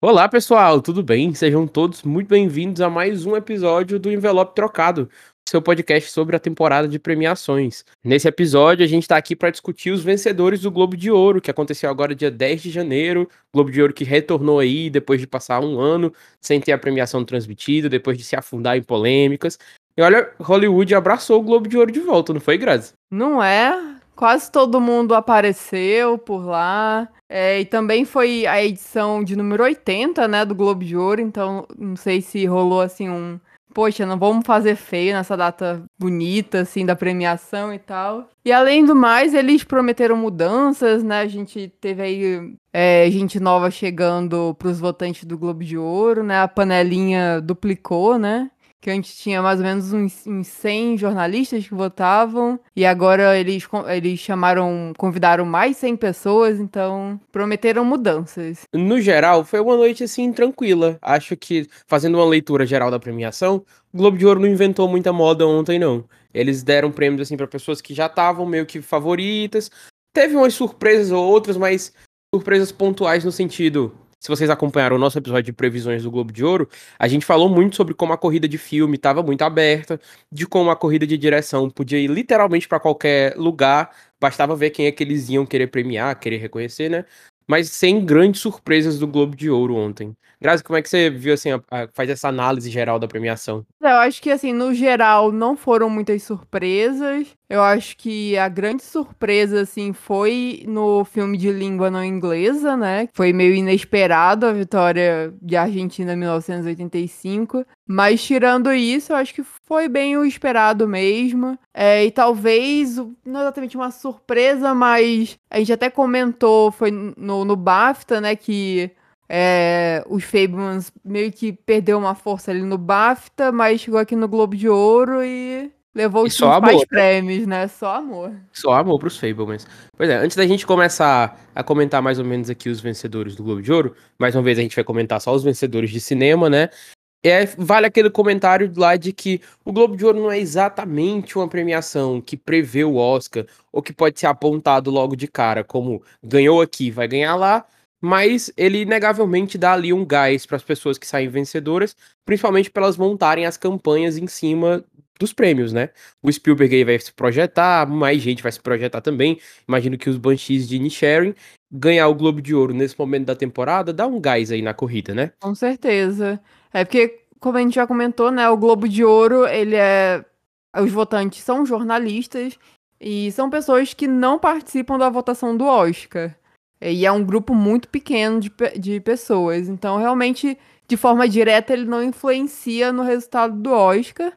Olá, pessoal, tudo bem? Sejam todos muito bem-vindos a mais um episódio do Envelope Trocado, seu podcast sobre a temporada de premiações. Nesse episódio, a gente está aqui para discutir os vencedores do Globo de Ouro, que aconteceu agora dia 10 de janeiro. Globo de Ouro que retornou aí depois de passar um ano sem ter a premiação transmitida, depois de se afundar em polêmicas. E olha, Hollywood abraçou o Globo de Ouro de volta, não foi, Grazi? Não é? Quase todo mundo apareceu por lá. É, e também foi a edição de número 80, né, do Globo de Ouro, então não sei se rolou assim um. Poxa, não vamos fazer feio nessa data bonita, assim, da premiação e tal. E além do mais, eles prometeram mudanças, né? A gente teve aí é, gente nova chegando para os votantes do Globo de Ouro, né? A panelinha duplicou, né? Que antes tinha mais ou menos uns, uns 100 jornalistas que votavam, e agora eles, eles chamaram, convidaram mais 100 pessoas, então prometeram mudanças. No geral, foi uma noite assim tranquila. Acho que, fazendo uma leitura geral da premiação, o Globo de Ouro não inventou muita moda ontem, não. Eles deram prêmios assim para pessoas que já estavam meio que favoritas. Teve umas surpresas ou outras, mas surpresas pontuais no sentido se vocês acompanharam o nosso episódio de previsões do Globo de Ouro, a gente falou muito sobre como a corrida de filme estava muito aberta, de como a corrida de direção podia ir literalmente para qualquer lugar, bastava ver quem é que eles iam querer premiar, querer reconhecer, né? Mas sem grandes surpresas do Globo de Ouro ontem. Grazi, como é que você viu, assim, a, a, faz essa análise geral da premiação? Eu acho que, assim, no geral, não foram muitas surpresas. Eu acho que a grande surpresa, assim, foi no filme de língua não inglesa, né? Foi meio inesperado a vitória de Argentina em 1985. Mas, tirando isso, eu acho que foi bem o esperado mesmo. É, e talvez, não exatamente uma surpresa, mas a gente até comentou, foi no, no BAFTA, né, que é, os Fablemans meio que perdeu uma força ali no BAFTA, mas chegou aqui no Globo de Ouro e levou os principais né? prêmios, né? Só amor. Só amor pros Fablemans. Pois é, antes da gente começar a comentar mais ou menos aqui os vencedores do Globo de Ouro, mais uma vez a gente vai comentar só os vencedores de cinema, né? É, vale aquele comentário lá de que o Globo de Ouro não é exatamente uma premiação que prevê o Oscar ou que pode ser apontado logo de cara, como ganhou aqui, vai ganhar lá, mas ele inegavelmente dá ali um gás para as pessoas que saem vencedoras, principalmente para elas montarem as campanhas em cima dos prêmios, né? O Spielberg aí vai se projetar, mais gente vai se projetar também. Imagino que os Banshees de Inisherin ganhar o Globo de Ouro nesse momento da temporada dá um gás aí na corrida, né? Com certeza. É porque, como a gente já comentou, né, o Globo de Ouro, ele é os votantes são jornalistas e são pessoas que não participam da votação do Oscar. E é um grupo muito pequeno de, de pessoas. Então, realmente, de forma direta, ele não influencia no resultado do Oscar.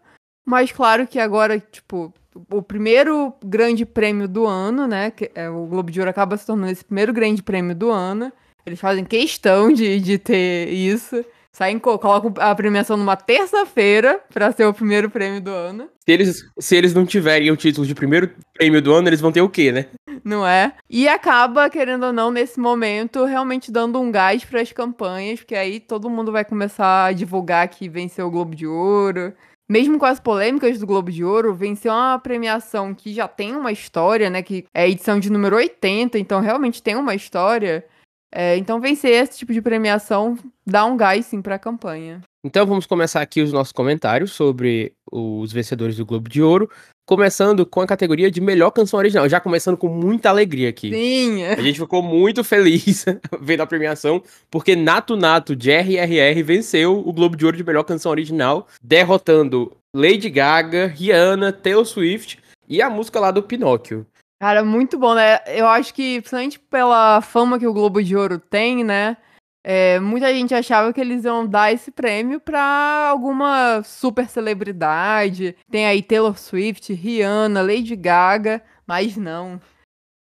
Mas claro que agora, tipo, o primeiro grande prêmio do ano, né? Que é, o Globo de Ouro acaba se tornando esse primeiro grande prêmio do ano. Eles fazem questão de, de ter isso. Saem, colocam a premiação numa terça-feira para ser o primeiro prêmio do ano. Se eles, se eles não tiverem o título de primeiro prêmio do ano, eles vão ter o quê, né? Não é? E acaba, querendo ou não, nesse momento, realmente dando um gás para as campanhas, porque aí todo mundo vai começar a divulgar que venceu o Globo de Ouro. Mesmo com as polêmicas do Globo de Ouro, venceu uma premiação que já tem uma história, né? Que é edição de número 80, então realmente tem uma história. É, então, vencer esse tipo de premiação dá um gás, sim, para a campanha. Então, vamos começar aqui os nossos comentários sobre os vencedores do Globo de Ouro. Começando com a categoria de melhor canção original. Já começando com muita alegria aqui. Sim. A gente ficou muito feliz vendo a premiação, porque Nato Nato de RRR venceu o Globo de Ouro de melhor canção original, derrotando Lady Gaga, Rihanna, Taylor Swift e a música lá do Pinóquio. Cara, muito bom, né? Eu acho que, principalmente pela fama que o Globo de Ouro tem, né? É, muita gente achava que eles iam dar esse prêmio pra alguma super celebridade. Tem aí Taylor Swift, Rihanna, Lady Gaga, mas não.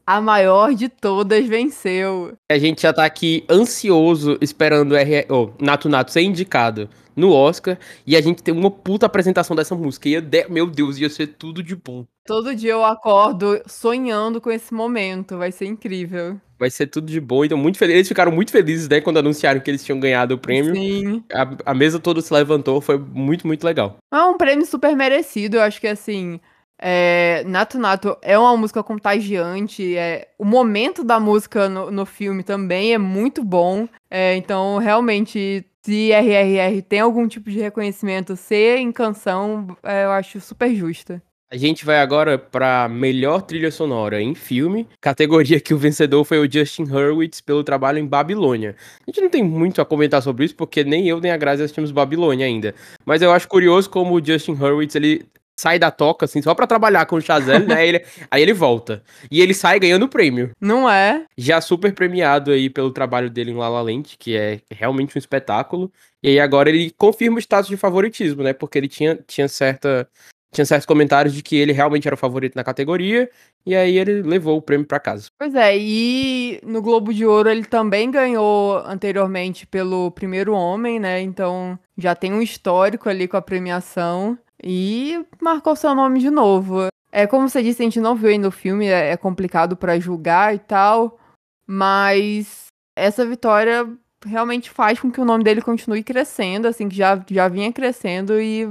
A maior de todas venceu. A gente já tá aqui ansioso esperando o R... oh, Nato Nato ser indicado no Oscar e a gente tem uma puta apresentação dessa música. De... Meu Deus, ia ser tudo de bom. Todo dia eu acordo sonhando com esse momento, vai ser incrível. Vai ser tudo de bom, então muito feliz. Eles ficaram muito felizes, né, quando anunciaram que eles tinham ganhado o prêmio. Sim. A, a mesa toda se levantou, foi muito, muito legal. É um prêmio super merecido, eu acho que assim, É, Nato Nato é uma música contagiante. É, o momento da música no, no filme também é muito bom. É, então, realmente, se RRR tem algum tipo de reconhecimento ser em canção, é, eu acho super justa. A gente vai agora para melhor trilha sonora em filme, categoria que o vencedor foi o Justin Hurwitz pelo trabalho em Babilônia. A gente não tem muito a comentar sobre isso porque nem eu nem a Grazi assistimos Babilônia ainda. Mas eu acho curioso como o Justin Hurwitz ele sai da toca assim só para trabalhar com o Chazelle, né? Ele, aí ele volta e ele sai ganhando o prêmio. Não é? Já super premiado aí pelo trabalho dele em La La Land, que é realmente um espetáculo. E aí agora ele confirma o status de favoritismo, né? Porque ele tinha, tinha certa tinha certos comentários de que ele realmente era o favorito na categoria, e aí ele levou o prêmio para casa. Pois é, e no Globo de Ouro ele também ganhou anteriormente pelo Primeiro Homem, né? Então já tem um histórico ali com a premiação e marcou seu nome de novo. É como você disse, a gente não viu ainda o filme, é, é complicado para julgar e tal, mas essa vitória realmente faz com que o nome dele continue crescendo, assim, que já, já vinha crescendo e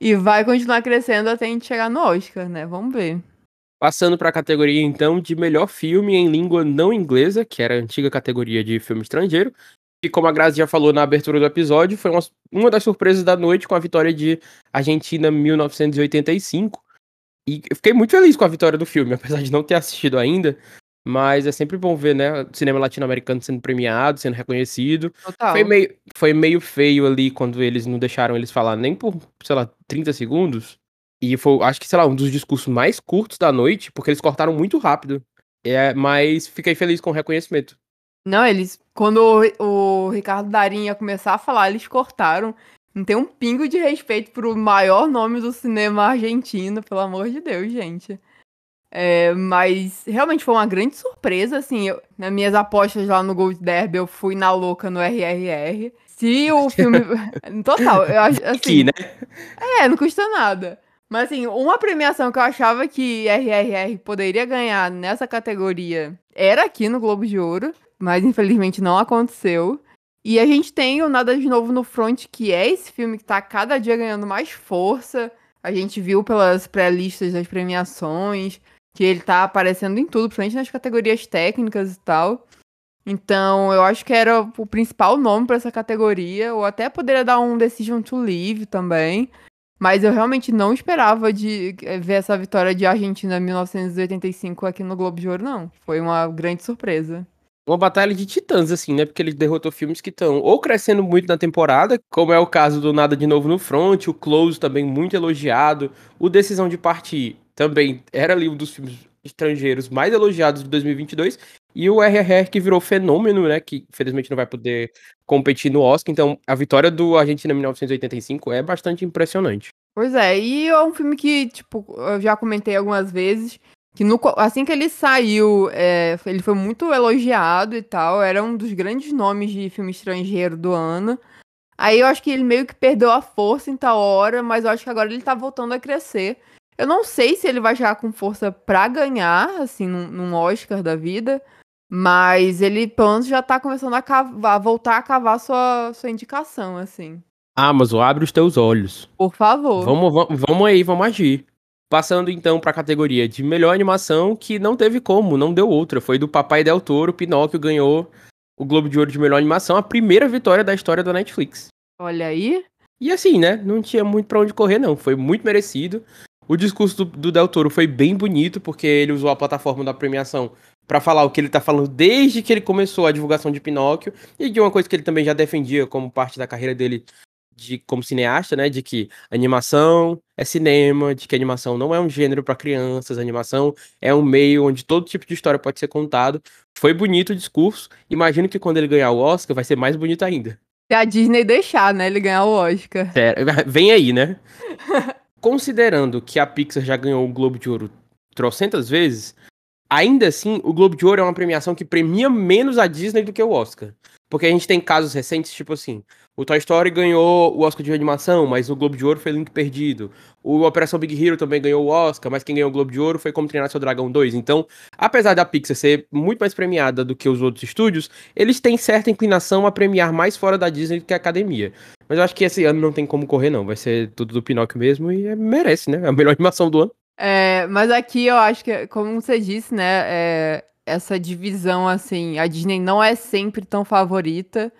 e vai continuar crescendo até a gente chegar no Oscar, né? Vamos ver. Passando para a categoria, então, de melhor filme em língua não inglesa, que era a antiga categoria de filme estrangeiro. E como a Grazi já falou na abertura do episódio, foi uma, uma das surpresas da noite com a vitória de Argentina 1985. E eu fiquei muito feliz com a vitória do filme, apesar de não ter assistido ainda. Mas é sempre bom ver, né, cinema latino-americano sendo premiado, sendo reconhecido. Total. Foi meio, foi meio feio ali quando eles não deixaram eles falar nem por, sei lá, 30 segundos. E foi, acho que, sei lá, um dos discursos mais curtos da noite, porque eles cortaram muito rápido. É, mas fiquei feliz com o reconhecimento. Não, eles. Quando o, o Ricardo Darim ia começar a falar, eles cortaram. Não tem um pingo de respeito pro maior nome do cinema argentino, pelo amor de Deus, gente. É, mas realmente foi uma grande surpresa, assim, eu, nas minhas apostas lá no Gold Derby, eu fui na louca no RRR. Se o filme... Total, eu acho, assim... Aqui, né? É, não custa nada. Mas, assim, uma premiação que eu achava que RRR poderia ganhar nessa categoria era aqui no Globo de Ouro, mas infelizmente não aconteceu. E a gente tem o Nada de Novo no Front, que é esse filme que tá cada dia ganhando mais força. A gente viu pelas pré-listas das premiações que ele tá aparecendo em tudo, principalmente nas categorias técnicas e tal. Então, eu acho que era o principal nome para essa categoria, ou até poderia dar um Decision to Leave também. Mas eu realmente não esperava de eh, ver essa vitória de Argentina em 1985 aqui no Globo de Ouro, não. Foi uma grande surpresa. Uma batalha de titãs, assim, né? Porque ele derrotou filmes que estão ou crescendo muito na temporada, como é o caso do Nada de Novo no Front, o Close também muito elogiado, o Decisão de Partir também era ali um dos filmes estrangeiros mais elogiados de 2022. E o RRR que virou fenômeno, né? Que infelizmente não vai poder competir no Oscar. Então a vitória do Argentina 1985 é bastante impressionante. Pois é, e é um filme que, tipo, eu já comentei algumas vezes. Que no, assim que ele saiu, é, ele foi muito elogiado e tal. Era um dos grandes nomes de filme estrangeiro do ano. Aí eu acho que ele meio que perdeu a força em tal hora, mas eu acho que agora ele tá voltando a crescer. Eu não sei se ele vai chegar com força pra ganhar, assim, num, num Oscar da vida. Mas ele, pelo menos, já tá começando a, cavar, a voltar a cavar sua, sua indicação, assim. Amazon, abre os teus olhos. Por favor. Vamos, vamos, vamos aí, vamos agir. Passando então para a categoria de melhor animação, que não teve como, não deu outra. Foi do Papai Del Toro, Pinóquio ganhou o Globo de Ouro de melhor animação, a primeira vitória da história da Netflix. Olha aí. E assim, né? Não tinha muito para onde correr, não. Foi muito merecido. O discurso do, do Del Toro foi bem bonito, porque ele usou a plataforma da premiação para falar o que ele tá falando desde que ele começou a divulgação de Pinóquio e de uma coisa que ele também já defendia como parte da carreira dele de como cineasta, né, de que animação é cinema, de que animação não é um gênero para crianças, animação é um meio onde todo tipo de história pode ser contado. Foi bonito o discurso. Imagino que quando ele ganhar o Oscar vai ser mais bonito ainda. Se a Disney deixar, né, ele ganhar o Oscar. vem aí, né? considerando que a Pixar já ganhou o Globo de Ouro trocentas vezes, ainda assim, o Globo de Ouro é uma premiação que premia menos a Disney do que o Oscar. Porque a gente tem casos recentes, tipo assim, o Toy Story ganhou o Oscar de animação, mas o Globo de Ouro foi Link Perdido. O Operação Big Hero também ganhou o Oscar, mas quem ganhou o Globo de Ouro foi Como Treinar Seu Dragão 2. Então, apesar da Pixar ser muito mais premiada do que os outros estúdios, eles têm certa inclinação a premiar mais fora da Disney do que a academia. Mas eu acho que esse ano não tem como correr, não. Vai ser tudo do Pinóquio mesmo e é, merece, né? É a melhor animação do ano. É, mas aqui eu acho que, como você disse, né, é, essa divisão, assim, a Disney não é sempre tão favorita.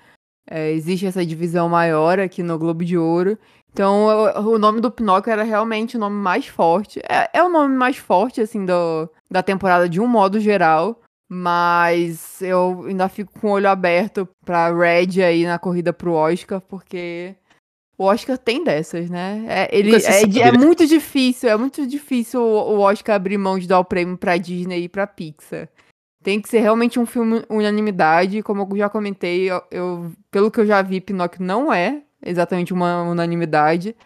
É, existe essa divisão maior aqui no Globo de Ouro. Então, o, nome do Pinóquio era realmente o nome mais forte. É, é o nome mais forte, assim, do, da temporada de um modo geral. Mas eu ainda fico com o olho aberto pra Red aí na corrida pro Oscar, porque o Oscar tem dessas, né? É, ele, é, é, né? muito difícil, é muito difícil o, o Oscar abrir mão de dar o prêmio pra Disney e pra Pixar. Tem que ser realmente um filme unanimidade, como eu já comentei, eu, eu, pelo que eu já vi, Pinóquio não é exatamente uma unanimidade.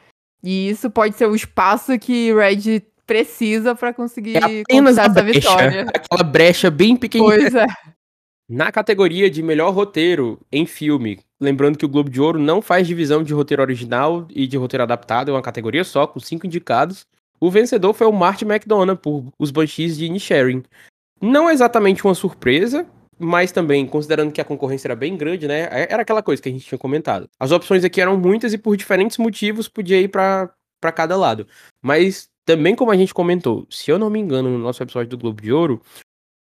E isso pode ser o espaço que Red precisa para conseguir é apenas essa brecha, vitória. Aquela brecha bem pequenininha. Pois é. Na categoria de melhor roteiro em filme, lembrando que o Globo de Ouro não faz divisão de roteiro original e de roteiro adaptado, é uma categoria só, com cinco indicados. O vencedor foi o Martin McDonagh por Os Banshees de Inisherin. Não exatamente uma surpresa, mas também, considerando que a concorrência era bem grande, né? É, era aquela coisa que a gente tinha comentado. As opções aqui eram muitas e por diferentes motivos podia ir para cada lado. Mas também, como a gente comentou, se eu não me engano, no nosso episódio do Globo de Ouro,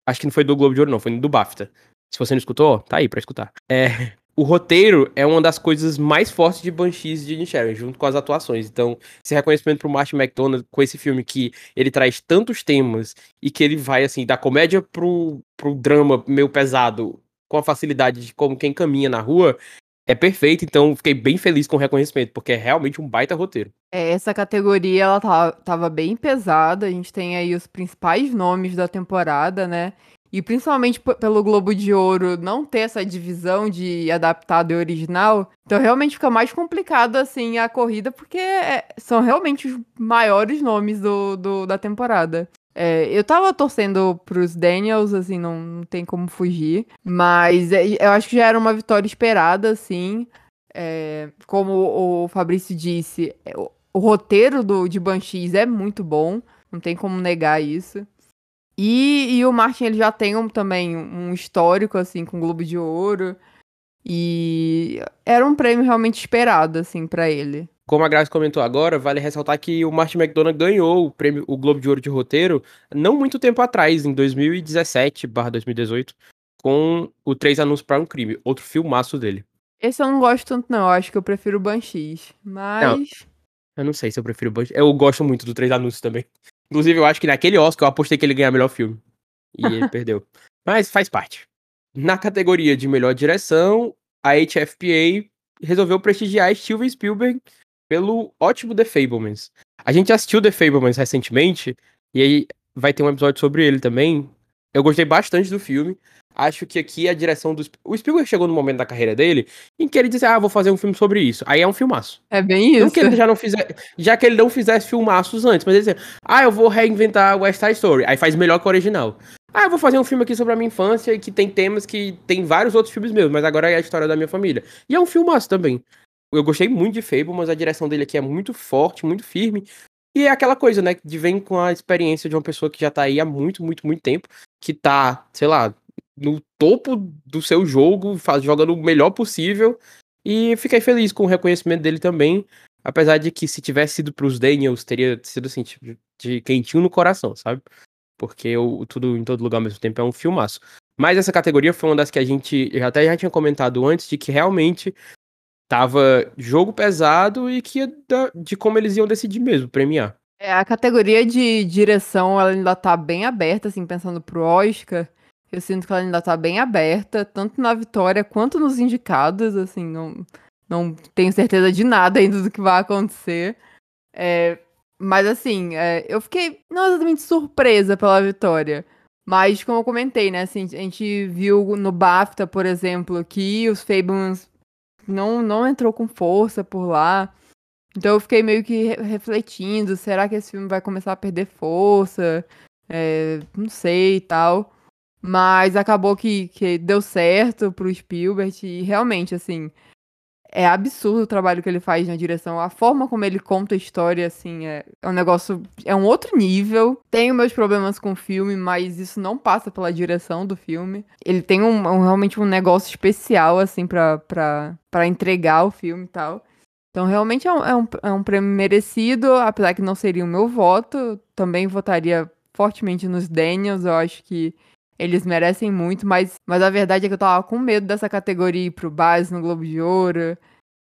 acho que não foi do Globo de Ouro, não, foi do BAFTA. Se você não escutou, tá aí pra escutar. É, o roteiro é uma das coisas mais fortes de Banshees de Inisherin, junto com as atuações. Então, esse reconhecimento pro Martin McDonagh com esse filme que ele traz tantos temas e que ele vai, assim, da comédia pro, pro drama meio pesado, com a facilidade de como quem caminha na rua, é perfeito. Então, fiquei bem feliz com o reconhecimento, porque é realmente um baita roteiro. É, essa categoria, ela tá, tava bem pesada. A gente tem aí os principais nomes da temporada, né? E principalmente pelo Globo de Ouro não ter essa divisão de adaptado e original, então realmente fica mais complicado assim a corrida, porque é, são realmente os maiores nomes do, do da temporada. É, eu tava torcendo pros Daniels, assim, não, não tem como fugir. Mas é, eu acho que já era uma vitória esperada, assim. É, como o Fabrício disse, é, o, o roteiro do, de Banshees é muito bom. Não tem como negar isso. E, e o Martin ele já tem um, também um histórico assim com o Globo de Ouro e era um prêmio realmente esperado assim para ele. Como a Grace comentou agora, vale ressaltar que o Martin McDonagh ganhou o prêmio o Globo de Ouro de roteiro não muito tempo atrás, em 2017/2018, com o Três Anúncios para um Crime, outro filmaço dele. Esse eu não gosto tanto não, eu acho que eu prefiro Banshees, mas não, eu não sei se eu prefiro Banshees. Eu gosto muito do Três Anúncios também. Inclusive, eu acho que naquele Oscar eu apostei que ele ganhar melhor filme. E ele perdeu. Mas faz parte. Na categoria de melhor direção, a HFPA resolveu prestigiar Steven Spielberg pelo ótimo The Fablemans. A gente assistiu The Fablemans recentemente, e aí vai ter um episódio sobre ele também. Eu gostei bastante do filme. Acho que aqui a direção do. O Spielberg chegou no momento da carreira dele em que ele disse: Ah, vou fazer um filme sobre isso. Aí é um filmaço. É bem isso. Não que ele já não fizer, já que ele não fizesse filmaços antes, mas ele disse: Ah, eu vou reinventar West Side Story. Aí faz melhor que o original. Ah, eu vou fazer um filme aqui sobre a minha infância que tem temas que tem vários outros filmes meus, mas agora é a história da minha família. E é um filmaço também. Eu gostei muito de Fable, mas a direção dele aqui é muito forte, muito firme. E é aquela coisa, né, de vem com a experiência de uma pessoa que já tá aí há muito, muito, muito tempo, que tá, sei lá, no topo do seu jogo, faz, jogando o melhor possível. E fiquei feliz com o reconhecimento dele também. Apesar de que se tivesse sido pros Daniels, teria sido assim, tipo, de quentinho no coração, sabe? Porque o Tudo em Todo Lugar ao mesmo tempo é um filmaço. Mas essa categoria foi uma das que a gente até já tinha comentado antes, de que realmente tava jogo pesado e que de como eles iam decidir mesmo, premiar. É, a categoria de direção, ela ainda tá bem aberta, assim, pensando pro Oscar. Eu sinto que ela ainda tá bem aberta, tanto na vitória quanto nos indicados, assim, não, não tenho certeza de nada ainda do que vai acontecer. É, mas assim, é, eu fiquei não exatamente surpresa pela vitória. Mas, como eu comentei, né, assim, a gente viu no BAFTA, por exemplo, que os Fablemans não, não entrou com força por lá. Então eu fiquei meio que refletindo, será que esse filme vai começar a perder força? É, não sei e tal. Mas acabou que, que deu certo pro Spielberg e realmente, assim, é absurdo o trabalho que ele faz na direção. A forma como ele conta a história, assim, é, é um negócio. É um outro nível. Tenho meus problemas com o filme, mas isso não passa pela direção do filme. Ele tem um, um realmente um negócio especial, assim, pra, pra entregar o filme e tal. Então, realmente é um, é um, é um prêmio merecido, apesar que não seria o meu voto. Também votaria fortemente nos Daniels. Eu acho que eles merecem muito, mas, mas a verdade é que eu tava com medo dessa categoria ir pro base no Globo de Ouro.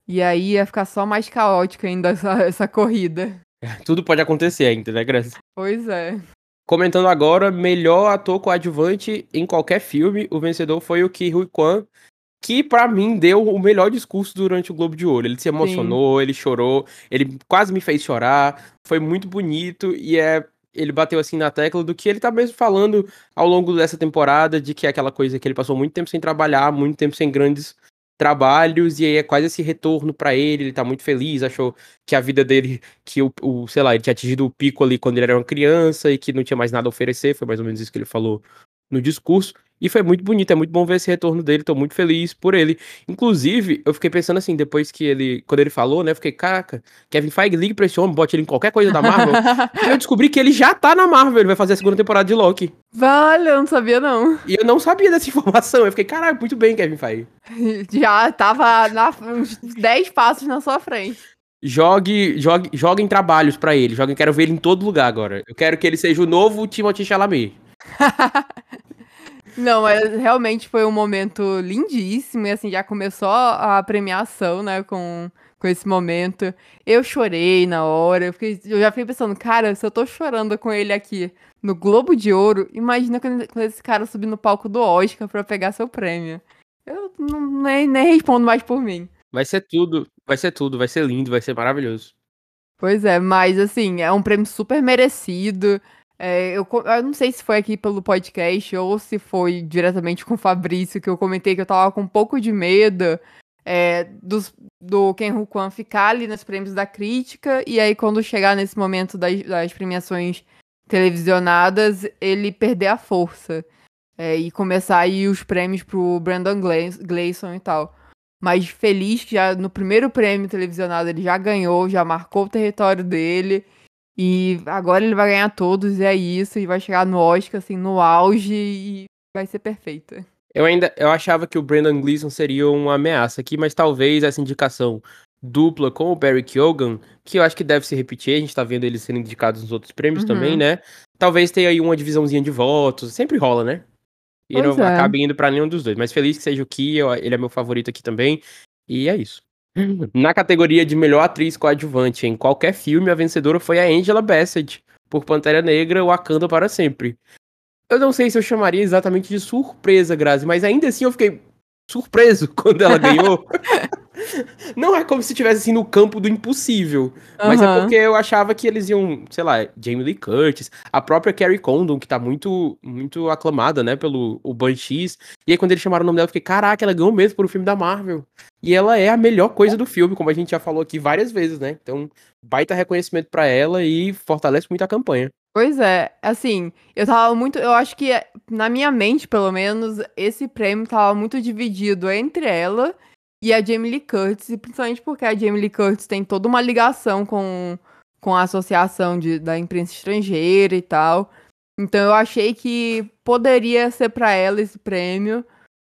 E aí ia ficar só mais caótica ainda essa, essa corrida. Tudo pode acontecer ainda, né, Graça? Pois é. Comentando agora, melhor ator coadjuvante em qualquer filme, o vencedor foi o Ki Hui Kwan, que para mim deu o melhor discurso durante o Globo de Ouro. Ele se emocionou, Sim. ele chorou, ele quase me fez chorar, foi muito bonito e é ele bateu assim na tecla do que ele tá mesmo falando ao longo dessa temporada, de que é aquela coisa que ele passou muito tempo sem trabalhar, muito tempo sem grandes trabalhos, e aí é quase esse retorno para ele, ele tá muito feliz, achou que a vida dele, que o, o, sei lá, ele tinha atingido o pico ali quando ele era uma criança e que não tinha mais nada a oferecer, foi mais ou menos isso que ele falou no discurso. E foi muito bonito, é muito bom ver esse retorno dele, tô muito feliz por ele. Inclusive, eu fiquei pensando assim, depois que ele, quando ele falou, né, eu fiquei, caraca, Kevin Feige liga pra esse homem, bote ele em qualquer coisa da Marvel. e eu descobri que ele já tá na Marvel, ele vai fazer a segunda temporada de Loki. Vale, eu não sabia não. E eu não sabia dessa informação, eu fiquei, caralho, muito bem, Kevin Feige. Já tava na, uns 10 passos na sua frente. Jogue, jogue, joguem trabalhos para ele, joguem, quero ver ele em todo lugar agora. Eu quero que ele seja o novo Timothée Chalamet. Não, mas realmente foi um momento lindíssimo e assim já começou a premiação, né, com, com esse momento. Eu chorei na hora, eu, fiquei, eu já fiquei pensando, cara, se eu tô chorando com ele aqui no Globo de Ouro, imagina quando, quando esse cara subir no palco do Oscar para pegar seu prêmio. Eu não, nem, nem respondo mais por mim. Vai ser tudo, vai ser tudo, vai ser lindo, vai ser maravilhoso. Pois é, mas assim, é um prêmio super merecido. É, eu, eu, não sei se foi aqui pelo podcast ou se foi diretamente com o Fabrício que eu comentei que eu tava com um pouco de medo é, dos, do Ken Kwan ficar ali nos prêmios da crítica e aí quando chegar nesse momento das, das premiações televisionadas ele perder a força é, e começar aí os prêmios pro Brandon Gleeson e tal. Mas feliz que já no primeiro prêmio televisionado ele já ganhou, já marcou o território dele e agora ele vai ganhar todos, e é isso, e vai chegar no Oscar, assim, no auge, e vai ser perfeita. Eu ainda eu achava que o Brandon Gleeson seria uma ameaça aqui, mas talvez essa indicação dupla com o Barry Keoghan, que eu acho que deve se repetir, a gente tá vendo eles sendo indicados nos outros prêmios uhum. também, né? Talvez tenha aí uma divisãozinha de votos, sempre rola, né? E pois não é. acabe indo para nenhum dos dois. Mas feliz que seja o Ki, ele é meu favorito aqui também. E é isso. Na categoria de melhor atriz coadjuvante em qualquer filme, a vencedora foi a Angela Bassett, por Pantera Negra, Wakanda para sempre. Eu não sei se eu chamaria exatamente de surpresa, Grazi, mas ainda assim eu fiquei surpreso quando ela ganhou. não é como se estivesse assim no campo do impossível. Mas é porque eu achava que eles iam, sei lá, Jamie Lee Curtis, a própria Carrie Condon, que tá muito, muito aclamada, né, pelo o Banshees. E aí quando eles chamaram o nome dela, eu fiquei, caraca, ela ganhou mesmo por um filme da Marvel. E ela é a melhor coisa do filme, como a gente já falou aqui várias vezes, né? Então, baita reconhecimento para ela e fortalece muito a campanha. Pois é, assim, eu tava muito. Eu acho que, na minha mente, pelo menos, esse prêmio tava muito dividido entre ela e a Jamie Lee Curtis, principalmente porque a Jamie Lee Curtis tem toda uma ligação com, com a associação de, da imprensa estrangeira e tal. Então eu achei que poderia ser para ela esse prêmio,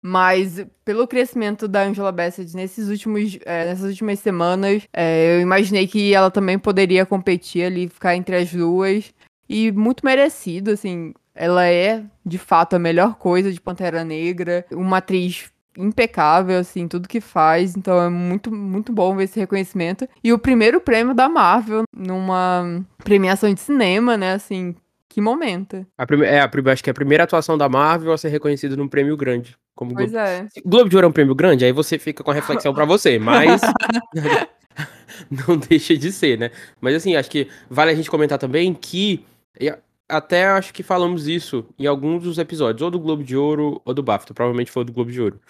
mas pelo crescimento da Angela Bassett nesses últimos, é, nessas últimas semanas, é, eu imaginei que ela também poderia competir ali, ficar entre as duas. E muito merecido, assim. Ela é, de fato, a melhor coisa de Pantera Negra. Uma atriz impecável, assim, tudo que faz. Então é muito, muito bom ver esse reconhecimento. E o primeiro prêmio da Marvel numa premiação de cinema, né? Assim, que momento. A prime... É, a, acho que é a primeira atuação da Marvel a ser reconhecida num prêmio grande. Como pois Globo... é. Globo de Ouro é um prêmio grande, aí você fica com a reflexão para você, mas não deixa de ser, né? Mas assim, acho que vale a gente comentar também que até acho que falamos isso em alguns dos episódios, ou do Globo de Ouro ou do BAFTA, provavelmente foi do Globo de Ouro.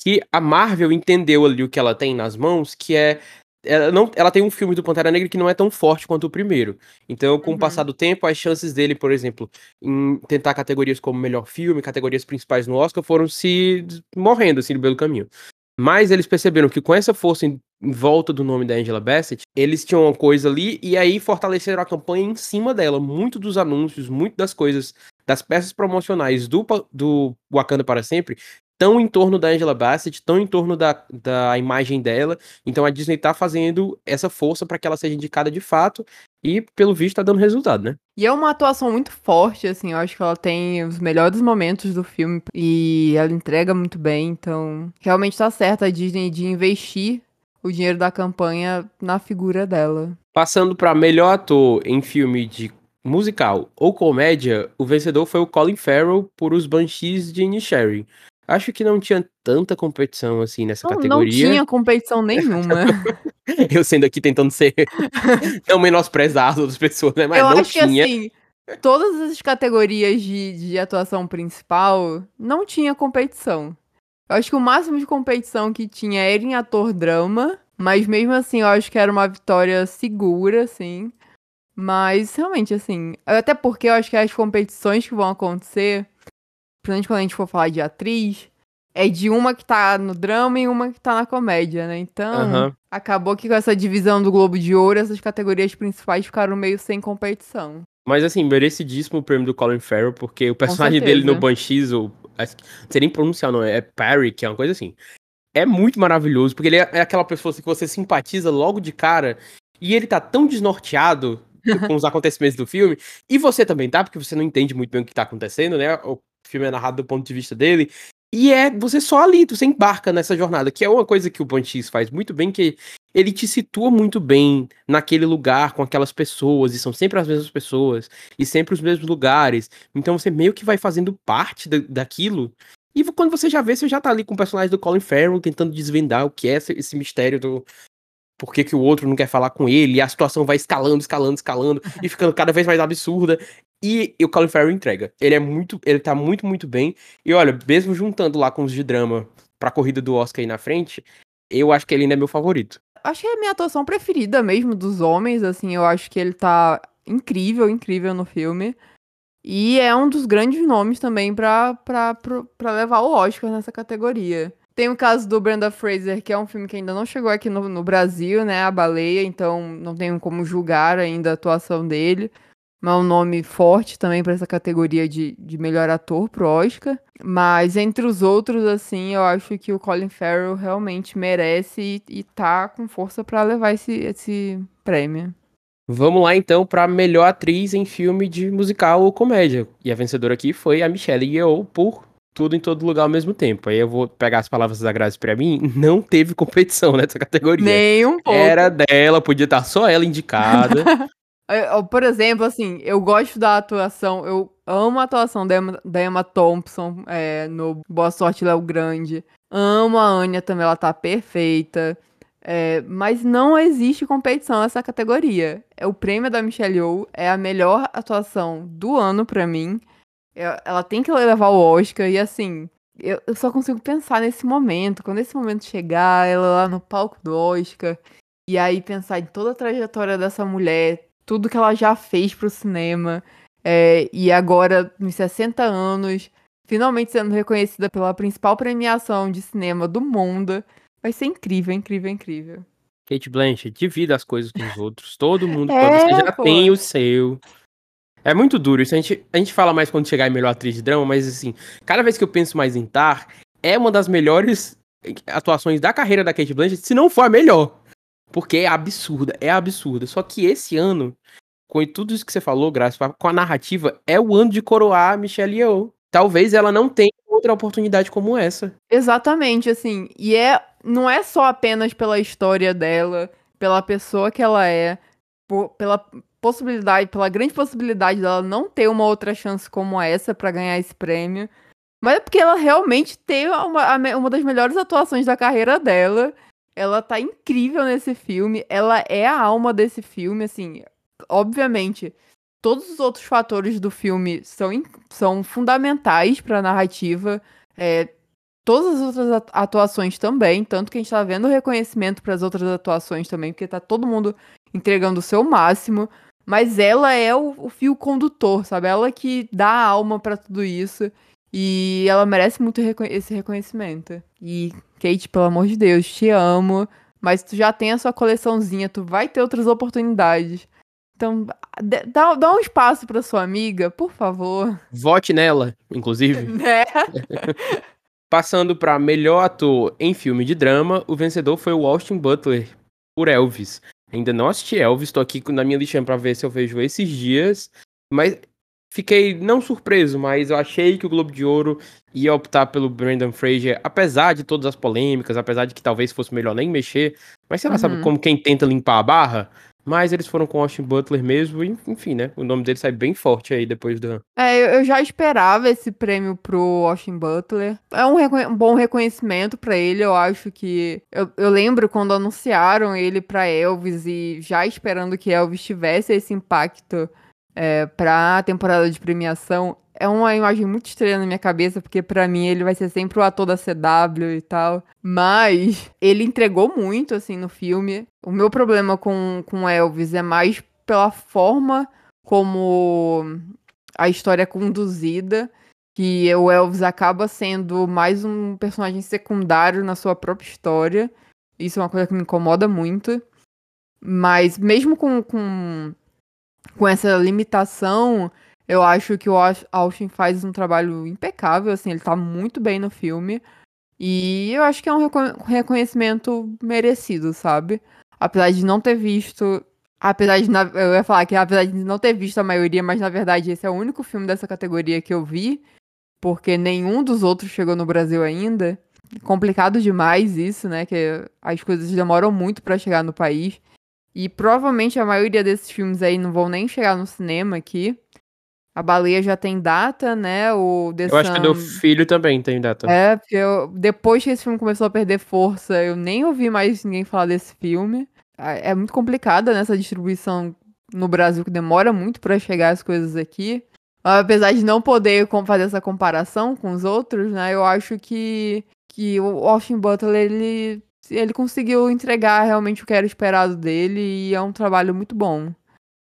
Que a Marvel entendeu ali o que ela tem nas mãos, que é ela, não, ela tem um filme do Pantera Negra que não é tão forte quanto o primeiro. Então, com uhum. o passar do tempo, as chances dele, por exemplo, em tentar categorias como melhor filme, categorias principais no Oscar, foram se morrendo assim no pelo caminho. Mas eles perceberam que com essa força em, em, volta do nome da Angela Bassett, eles tinham uma coisa ali e aí fortaleceram a campanha em cima dela. Muito dos anúncios, muito das coisas, das peças promocionais do, do Wakanda para sempre tão em torno da Angela Bassett, tão em torno da, da imagem dela. Então a Disney tá fazendo essa força para que ela seja indicada de fato. E, pelo visto, tá dando resultado, né? E é uma atuação muito forte, assim. Eu acho que ela tem os melhores momentos do filme. E ela entrega muito bem. Então, realmente tá certa a Disney de investir o dinheiro da campanha na figura dela. Passando para melhor ator em filme de musical ou comédia, o vencedor foi o Colin Farrell por Os Banshees de Inisherin. Acho que não tinha tanta competição assim nessa não, categoria. Não tinha competição nenhuma. eu sendo aqui tentando ser não menosprezar as outras pessoas, né? Mas eu não acho tinha. que assim, todas as categorias de, de atuação principal não tinha competição. Eu acho que o máximo de competição que tinha era em ator drama, mas mesmo assim eu acho que era uma vitória segura, assim. Mas realmente, assim, até porque eu acho que as competições que vão acontecer principalmente quando a gente for falar de atriz, é de uma que tá no drama e uma que tá na comédia, né? Então, uhum. acabou que com essa divisão do Globo de Ouro, essas categorias principais ficaram meio sem competição. Mas assim, merecidíssimo o prêmio do Colin Farrell, porque o personagem dele no Banshees, ou, não sei nem pronunciar, não, é Perry, que é uma coisa assim. É muito maravilhoso, porque ele é, é aquela pessoa assim, que você simpatiza logo de cara, e ele tá tão desnorteado com os acontecimentos do filme, e você também tá, porque você não entende muito bem o que tá acontecendo, né? O filme é narrado do ponto de vista dele. E é você só ali, você embarca nessa jornada, que é uma coisa que o Banshees faz muito bem, que ele te situa muito bem naquele lugar com aquelas pessoas, e são sempre as mesmas pessoas, e sempre os mesmos lugares. Então você meio que vai fazendo parte da, daquilo. E quando você já vê, você já tá ali com o personagem do Colin Farrell tentando desvendar o que é esse, esse mistério do, por que, que, o outro não quer falar com ele, e a situação vai escalando, escalando, escalando, e ficando cada vez mais absurda. E, e o Farrell entrega. Ele é muito. Ele tá muito, muito bem. E olha, mesmo juntando lá com os de drama pra corrida do Oscar aí na frente, eu acho que ele ainda é meu favorito. Acho que é a minha atuação preferida mesmo dos homens, assim, eu acho que ele tá incrível, incrível no filme. E é um dos grandes nomes também pra, pra, pra, pra levar o Oscar nessa categoria. Tem o caso do Brenda Fraser, que é um filme que ainda não chegou aqui no, no Brasil, né? A Baleia, então não tenho como julgar ainda a atuação dele. É um nome forte também para essa categoria de, de melhor ator pro Oscar. Mas entre os outros, assim, eu acho que o Colin Farrell realmente merece e, e tá com força para levar esse, esse prêmio. Vamos lá então para melhor atriz em filme de musical ou comédia. E a vencedora aqui foi a Michelle Yeoh por tudo em todo lugar ao mesmo tempo. Aí eu vou pegar as palavras da Grazi para mim, não teve competição nessa categoria. Nem um pouco. Era dela, podia estar só ela indicada. Por exemplo, assim, eu gosto da atuação, eu amo a atuação da Emma, da Emma Thompson é, no Boa Sorte Léo Grande. Amo a Anya também, ela tá perfeita. É, mas não existe competição nessa categoria. É o prêmio da Michelle Yeoh é a melhor atuação do ano para mim. É, ela tem que levar o Oscar e assim, eu, eu, só consigo pensar nesse momento, quando esse momento chegar, ela lá no palco do Oscar, e aí pensar em toda a trajetória dessa mulher, tudo que ela já fez pro cinema. É, e agora, nos 60 anos, finalmente sendo reconhecida pela principal premiação de cinema do mundo. Vai ser incrível, incrível, incrível. Kate Blanchett, divida as coisas com os outros. Todo mundo, é, você já pô. tem o seu. É muito duro isso. A gente, a gente fala mais quando chegar em melhor atriz de drama, mas assim, cada vez que eu penso mais em Tar, é uma das melhores atuações da carreira da Kate Blanchett, se não for a melhor. Porque é absurda, é absurda. Só que esse ano, com tudo isso que você falou, Graça, com a narrativa, é o ano de coroar a Michelle Yeoh. Talvez ela não tenha outra oportunidade como essa. Exatamente, assim. E é não é só apenas pela história dela, pela pessoa que ela é, por, pela possibilidade, pela grande possibilidade dela não ter uma outra chance como essa para ganhar esse prêmio, mas é porque ela realmente tem uma, uma das melhores atuações da carreira dela. Ela tá incrível nesse filme. Ela é a alma desse filme, assim. Obviamente, todos os outros fatores do filme são, são fundamentais para a narrativa. É, todas as outras atuações também, tanto que a gente tá vendo reconhecimento para as outras atuações também, porque tá todo mundo entregando o seu máximo. Mas ela é o, o fio condutor, sabe? Ela que dá a alma para tudo isso. E ela merece muito esse reconhecimento. E, Kate, pelo amor de Deus, te amo. Mas tu já tem a sua coleçãozinha, tu vai ter outras oportunidades. Então, dá, dá um espaço pra sua amiga, por favor. Vote nela, inclusive. Né? Passando para melhor ator em filme de drama, o vencedor foi o Austin Butler por Elvis. Ainda não assisti Elvis, tô aqui na minha listinha para ver se eu vejo esses dias, mas fiquei não surpreso, mas eu achei que o Globo de Ouro ia optar pelo Brandon Fraser, apesar de todas as polêmicas, apesar de que talvez fosse melhor nem mexer, mas sei lá, uhum. sabe como quem tenta limpar a barra? Mas eles foram com Austin Butler mesmo, e, enfim, né? O nome dele sai bem forte aí depois do. É, eu já esperava esse prêmio pro Austin Butler. É um, um bom reconhecimento para ele, eu acho que. Eu, eu lembro quando anunciaram ele para Elvis e já esperando que Elvis tivesse esse impacto é, pra temporada de premiação, é uma imagem muito estranha na minha cabeça, porque para mim ele vai ser sempre o ator da CW e tal. Mas ele entregou muito, assim, no filme. O meu problema com, com Elvis é mais pela forma como a história é conduzida. Que o Elvis acaba sendo mais um personagem secundário na sua própria história. Isso é uma coisa que me incomoda muito. Mas mesmo com, com com essa limitação, eu acho que o Austin faz um trabalho impecável, assim, ele tá muito bem no filme. E eu acho que é um reconhecimento merecido, sabe? Apesar de não ter visto. Apesar de. Eu ia falar que apesar de não ter visto a maioria, mas na verdade esse é o único filme dessa categoria que eu vi. Porque nenhum dos outros chegou no Brasil ainda. Complicado demais isso, né? Que as coisas demoram muito para chegar no país. E provavelmente a maioria desses filmes aí não vão nem chegar no cinema aqui. A Baleia já tem data, né? O The eu Sun... acho que o do filho também tem data. É, porque eu, depois que esse filme começou a perder força, eu nem ouvi mais ninguém falar desse filme. É, muito complicada nessa distribuição no Brasil, que demora muito para chegar as coisas aqui. Apesar de não poder fazer essa comparação com os outros, né? Eu acho que, que o Austin Butler, ele ele conseguiu entregar realmente o que era esperado dele e é um trabalho muito bom.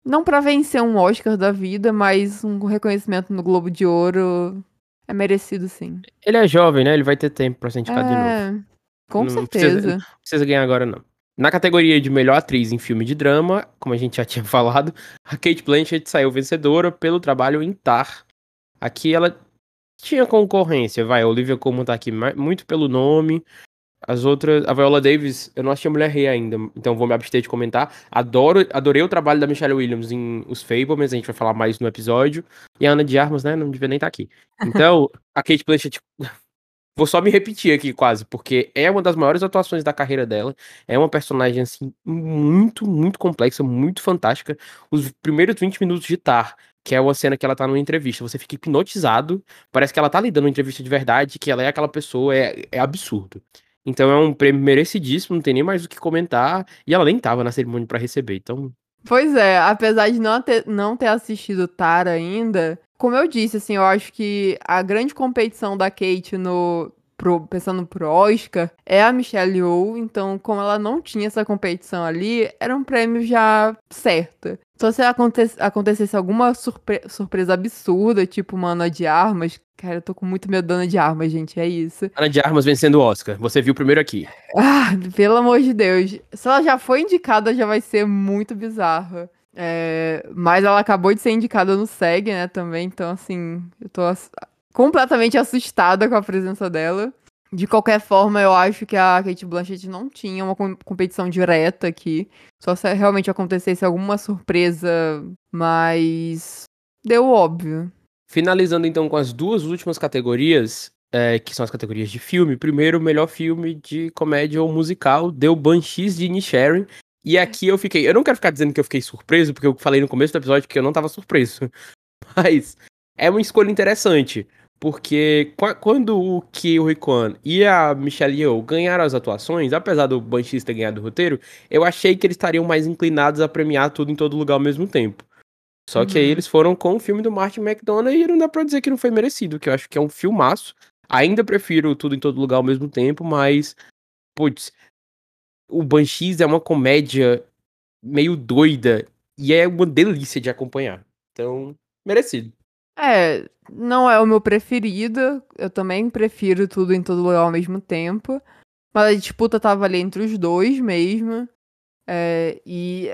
Não para vencer um Oscar da vida, mas um reconhecimento no Globo de Ouro é merecido sim. Ele é jovem, né? Ele vai ter tempo para ser indicado é, de novo. Com não certeza. Precisa, não precisa ganhar agora não. Na categoria de melhor atriz em filme de drama, como a gente já tinha falado, a Kate Blanchett saiu vencedora pelo trabalho em Tar. Aqui ela tinha concorrência, vai, a Olivia Colman tá aqui muito pelo nome, as outras, a Viola Davis, eu não achei a Mulher Rei ainda, então vou me abster de comentar. Adoro, adorei o trabalho da Michelle Williams em Os Fablemans, a gente vai falar mais no episódio. E a Ana de Armas, né, não devia nem estar tá aqui. Então, a Kate Blanchett, vou só me repetir aqui quase, porque é uma das maiores atuações da carreira dela. É uma personagem, assim, muito, muito complexa, muito fantástica. Os primeiros 20 minutos de Tar, que é uma cena que ela tá numa entrevista, você fica hipnotizado, parece que ela tá lhe dando uma entrevista de verdade, que ela é aquela pessoa, é, é absurdo. Então é um prêmio merecidíssimo, não tem nem mais o que comentar. E ela nem tava na cerimônia para receber, então. Pois é, apesar de não ter, não ter assistido Tara ainda, como eu disse, assim, eu acho que a grande competição da Kate no. Pro, pensando pro Oscar, é a Michelle Yeoh, então como ela não tinha essa competição ali, era um prêmio já certo. Só se aconte acontecesse alguma surpre surpresa absurda, tipo uma Ana de Armas. Cara, eu tô com muito medo da Ana de Armas, gente, é isso. Ana de Armas vencendo o Oscar. Você viu primeiro aqui. Ah, pelo amor de Deus. Se ela já foi indicada, já vai ser muito bizarro. É, mas ela acabou de ser indicada no SEG, né, também. Então, assim, eu tô ass completamente assustada com a presença dela. De qualquer forma, eu acho que a Kate Blanchett não tinha uma competição direta aqui. Só se realmente acontecesse alguma surpresa, mas deu óbvio. Finalizando então com as duas últimas categorias, é, que são as categorias de filme. Primeiro, melhor filme de comédia ou musical, deu Banshees de Inisherin. E aqui eu fiquei. Eu não quero ficar dizendo que eu fiquei surpreso, porque eu falei no começo do episódio que eu não tava surpreso. Mas é uma escolha interessante. Porque quando o Kill Kwan e a Michelle Yeoh ganharam as atuações, apesar do Banshees ter ganhado o roteiro, eu achei que eles estariam mais inclinados a premiar tudo em todo lugar ao mesmo tempo. Só uhum. que aí uhum. eles foram com o filme do Martin McDonagh e não dá pra dizer que não foi merecido, que eu acho que é um filmaço. Ainda prefiro tudo em todo lugar ao mesmo tempo, mas, putz, o Banshees é uma comédia meio doida e é uma delícia de acompanhar. Então, merecido. É, não é o meu preferido. Eu também prefiro tudo em todo lugar ao mesmo tempo. Mas a disputa tava ali entre os dois mesmo. É, e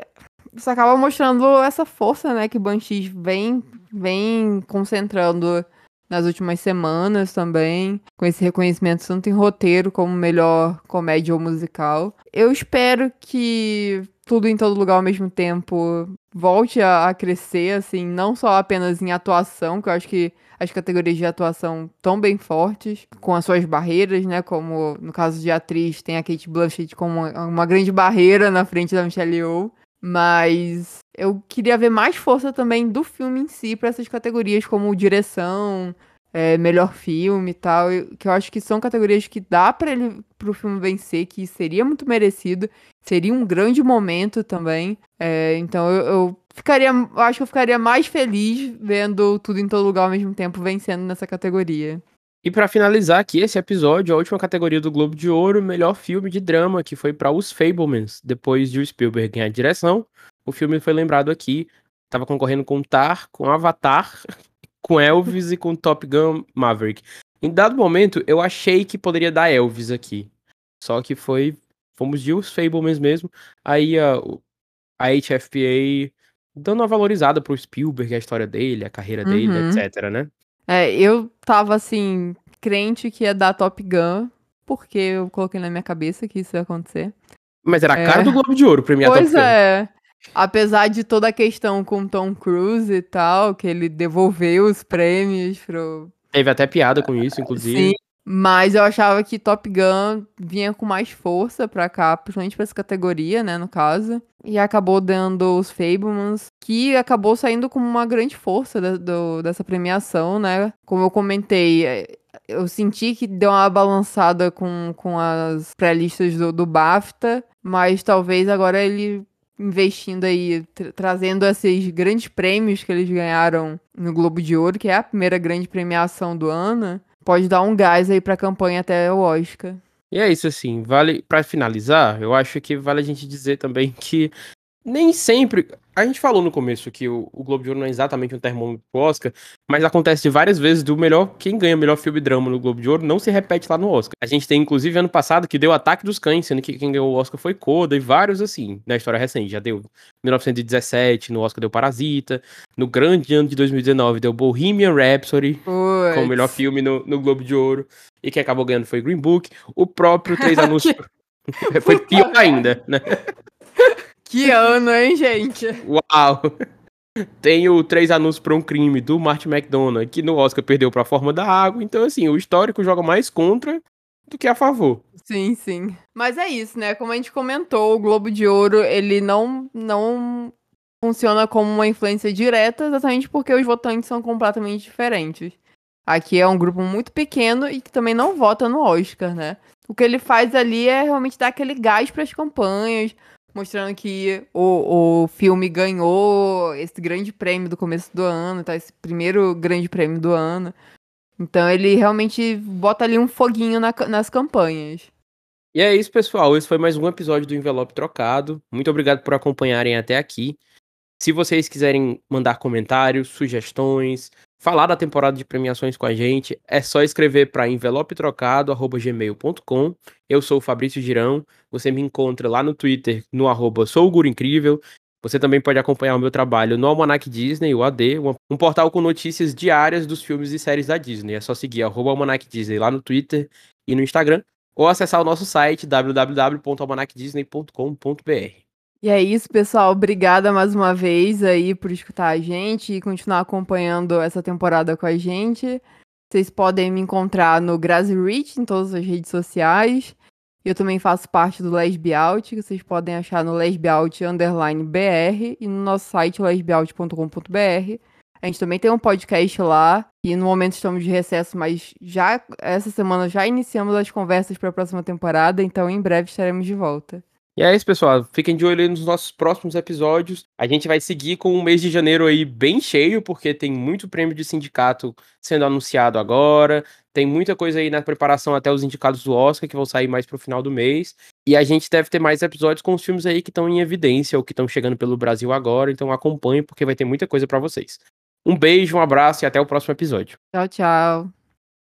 isso acaba mostrando essa força, né, que Banshees vem, vem concentrando nas últimas semanas também, com esse reconhecimento tanto em roteiro como melhor comédia ou musical. Eu espero que tudo em todo lugar ao mesmo tempo volte a, a crescer, assim, não só apenas em atuação, que eu acho que as categorias de atuação tão bem fortes, com as suas barreiras, né? Como no caso de atriz, tem a Kate Blanchett como uma, uma grande barreira na frente da Michelle Yeoh. Mas eu queria ver mais força também do filme em si para essas categorias, como direção, é, melhor filme e tal, que eu acho que são categorias que dá para ele pro filme vencer, que seria muito merecido, seria um grande momento também. É, então eu, eu, ficaria, acho que eu ficaria mais feliz vendo tudo em todo lugar ao mesmo tempo vencendo nessa categoria. E para finalizar aqui esse episódio, a última categoria do Globo de Ouro, melhor filme de drama, que foi para Os Fablemans, depois de o Spielberg ganhar direção. O filme foi lembrado aqui, estava concorrendo com Tar, com Avatar, com Elvis e com Top Gun Maverick. Em dado momento, eu achei que poderia dar Elvis aqui. Só que foi. Fomos de Os Fablemans mesmo. Aí a, a HFPA dando uma valorizada pro Spielberg, a história dele, a carreira dele, Uhum. etc, né? É, eu tava assim, crente que ia dar Top Gun, porque eu coloquei na minha cabeça que isso ia acontecer. Mas era a É. cara do Globo de Ouro premiar Pois Top Gun. é. Apesar de toda a questão com Tom Cruise e tal, que ele devolveu os prêmios pro. Teve até piada com isso, inclusive. Sim. Mas eu achava que Top Gun vinha com mais força pra cá, principalmente pra essa categoria, né, no caso. E acabou dando os Fablemans, que acabou saindo com uma grande força da- do- dessa premiação, né? Como eu comentei, é, eu senti que deu uma balançada com, com as pré-listas do, do BAFTA, mas talvez agora ele investindo aí, tra- trazendo esses grandes prêmios que eles ganharam no Globo de Ouro, que é a primeira grande premiação do ano, pode dar um gás aí pra campanha até o Oscar. E é isso, assim, vale, Pra finalizar, eu acho que vale a gente dizer também que nem sempre, a gente falou no começo que o, o Globo de Ouro não é exatamente um termômetro pro Oscar, mas acontece várias vezes do melhor, quem ganha melhor filme drama no Globo de Ouro não se repete lá no Oscar. A gente tem, inclusive, ano passado que deu Ataque dos Cães, sendo que quem ganhou o Oscar foi Coda e vários, assim, na história recente, já deu 1917, no Oscar deu Parasita, no grande ano de 2019 deu Bohemian Rhapsody, como melhor Puts. filme no, no Globo de Ouro. E quem acabou ganhando foi Green Book. O próprio Três Anúncios. foi pior ainda, né? Que ano, hein, gente? Uau! Tem o Três Anúncios para um Crime, do Martin McDonagh, que no Oscar perdeu pra Forma da Água. Então, assim, o histórico joga mais contra do que a favor. Sim, sim. Mas é isso, né? Como a gente comentou, o Globo de Ouro, ele não, não funciona como uma influência direta, exatamente porque os votantes são completamente diferentes. Aqui é um grupo muito pequeno e que também não vota no Oscar, né? O que ele faz ali é realmente dar aquele gás para as campanhas, mostrando que o, o filme ganhou esse grande prêmio do começo do ano, tá? Esse primeiro grande prêmio do ano. Então ele realmente bota ali um foguinho na nas campanhas. E é isso, pessoal. Esse foi mais um episódio do Envelope Trocado. Muito obrigado por acompanharem até aqui. Se vocês quiserem mandar comentários, sugestões, falar da temporada de premiações com a gente, é só escrever para envelopetrocado@gmail.com. Eu sou o Fabrício Girão. Você me encontra lá no Twitter no arroba. Você também pode acompanhar o meu trabalho no Almanac Disney, o AD, um portal com notícias diárias dos filmes e séries da Disney. É só seguir arroba Almanac Disney lá no Twitter e no Instagram ou acessar o nosso site www.almanacdisney.com.br. E é isso, pessoal. Obrigada mais uma vez aí por escutar a gente e continuar acompanhando essa temporada com a gente. Vocês podem me encontrar no Grazi Rich em todas as redes sociais. Eu também faço parte do Lesbiaut, que vocês podem achar no lesbiaut underline BR e no nosso site lesbiaut.com.br. A gente também tem um podcast lá, e no momento estamos de recesso, mas já essa semana já iniciamos as conversas para a próxima temporada, então em breve estaremos de volta. E é isso, pessoal. Fiquem de olho aí nos nossos próximos episódios. A gente vai seguir com um mês de janeiro aí bem cheio, porque tem muito prêmio de sindicato sendo anunciado agora. Tem muita coisa aí na preparação até os indicados do Oscar, que vão sair mais pro final do mês. E a gente deve ter mais episódios com os filmes aí que estão em evidência ou que estão chegando pelo Brasil agora. Então acompanhe, porque vai ter muita coisa pra vocês. Um beijo, um abraço e até o próximo episódio. Tchau, tchau.